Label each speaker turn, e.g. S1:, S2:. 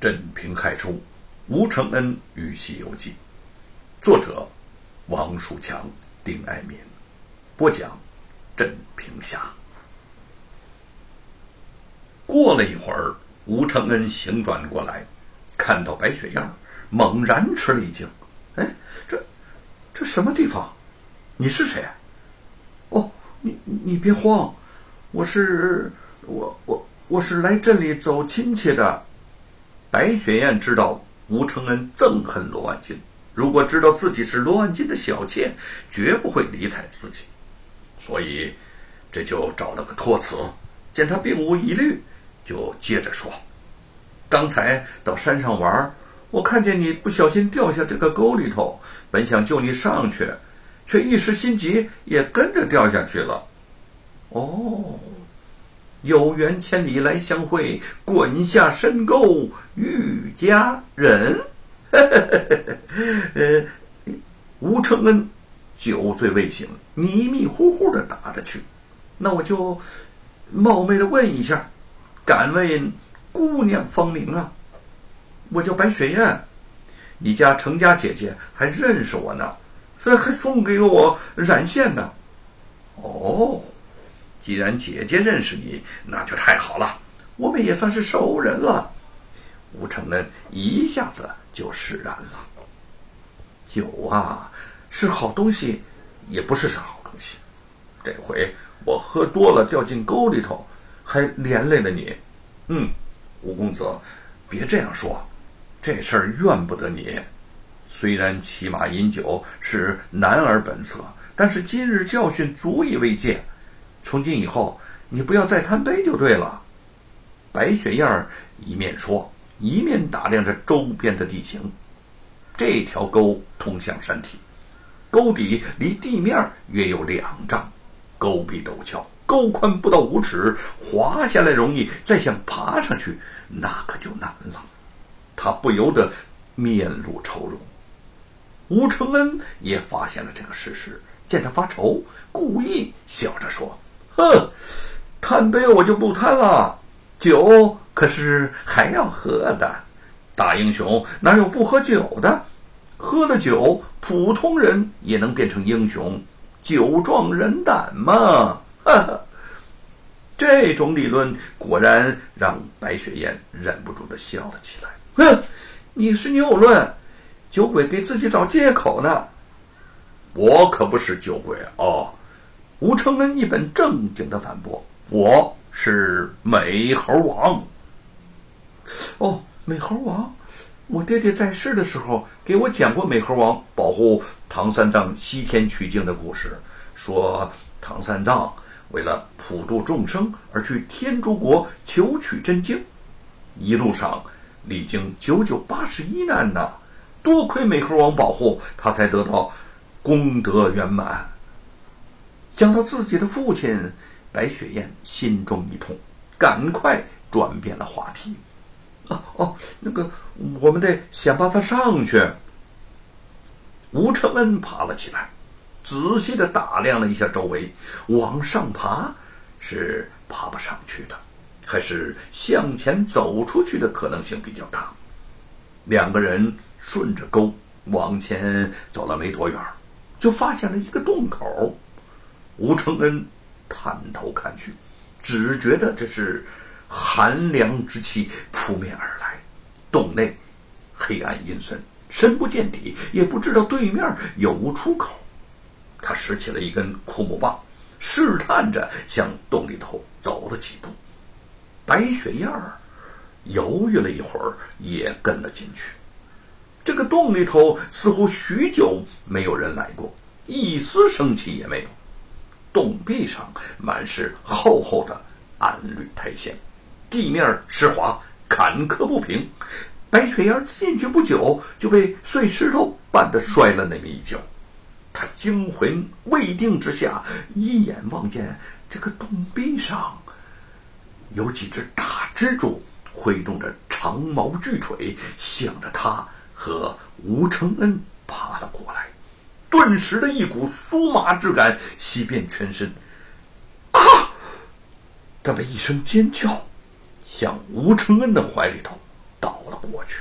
S1: 镇平害书，吴承恩与《西游记》，作者王树强、丁爱民，播讲镇平侠。过了一会儿，吴承恩醒转过来，看到白雪燕，猛然吃了一惊：“哎，这这什么地方？你是谁？”“
S2: 哦，你你别慌，我是我我我是来镇里走亲戚的。”
S1: 白雪燕知道吴承恩憎恨罗万金，如果知道自己是罗万金的小妾，绝不会理睬自己，所以这就找了个托词。见他并无疑虑，就接着说：“刚才到山上玩，我看见你不小心掉下这个沟里头，本想救你上去，却一时心急，也跟着掉下去了。”
S2: 哦。有缘千里来相会，滚下深沟遇佳人。
S1: 呃，吴承恩酒醉未醒，迷迷糊糊的答着去。那我就冒昧的问一下，敢问姑娘芳名啊？
S2: 我叫白雪燕。
S1: 你家程家姐姐还认识我呢，
S2: 这还送给我染线呢。
S1: 哦。既然姐姐认识你，那就太好了，我们也算是熟人了。吴承恩一下子就释然了。酒啊，是好东西，也不是是好东西。这回我喝多了，掉进沟里头，还连累了你。嗯，吴公子，别这样说，这事儿怨不得你。虽然骑马饮酒是男儿本色，但是今日教训足以为戒。从今以后，你不要再贪杯就对了。白雪燕儿一面说，一面打量着周边的地形。这条沟通向山体，沟底离地面约有两丈，沟壁陡峭，沟宽不到五尺，滑下来容易，再想爬上去，那可就难了。他不由得面露愁容。吴承恩也发现了这个事实，见他发愁，故意笑着说。哼，贪杯我就不贪了，酒可是还要喝的。大英雄哪有不喝酒的？喝了酒，普通人也能变成英雄。酒壮人胆嘛！哈哈，这种理论果然让白雪燕忍不住的笑了起来。哼，你是谬论，酒鬼给自己找借口呢。我可不是酒鬼哦。吴承恩一本正经的反驳：“我是美猴王。”
S2: 哦，美猴王，我爹爹在世的时候给我讲过美猴王保护唐三藏西天取经的故事，说唐三藏为了普度众生而去天竺国求取真经，一路上历经九九八十一难呐，多亏美猴王保护，他才得到功德圆满。想到自己的父亲，白雪燕心中一痛，赶快转变了话题。哦哦，那个，我们得想办法上去。吴承恩爬了起来，仔细的打量了一下周围，往上爬是爬不上去的，还是向前走出去的可能性比较大。两个人顺着沟往前走了没多远，就发现了一个洞口。吴承恩探头看去，只觉得这是寒凉之气扑面而来。洞内黑暗阴森，深不见底，也不知道对面有无出口。他拾起了一根枯木棒，试探着向洞里头走了几步。白雪燕儿犹豫了一会儿，也跟了进去。这个洞里头似乎许久没有人来过，一丝生气也没有。洞壁上满是厚厚的暗绿苔藓，地面湿滑坎坷不平。白雪燕进去不久，就被碎石头绊得摔了那么一跤。他惊魂未定之下，一眼望见这个洞壁上有几只大蜘蛛挥动着长毛巨腿，向着他和吴承恩爬了过来。顿时的一股酥麻之感袭遍全身，啊！他的一声尖叫，向吴承恩的怀里头倒了过过去。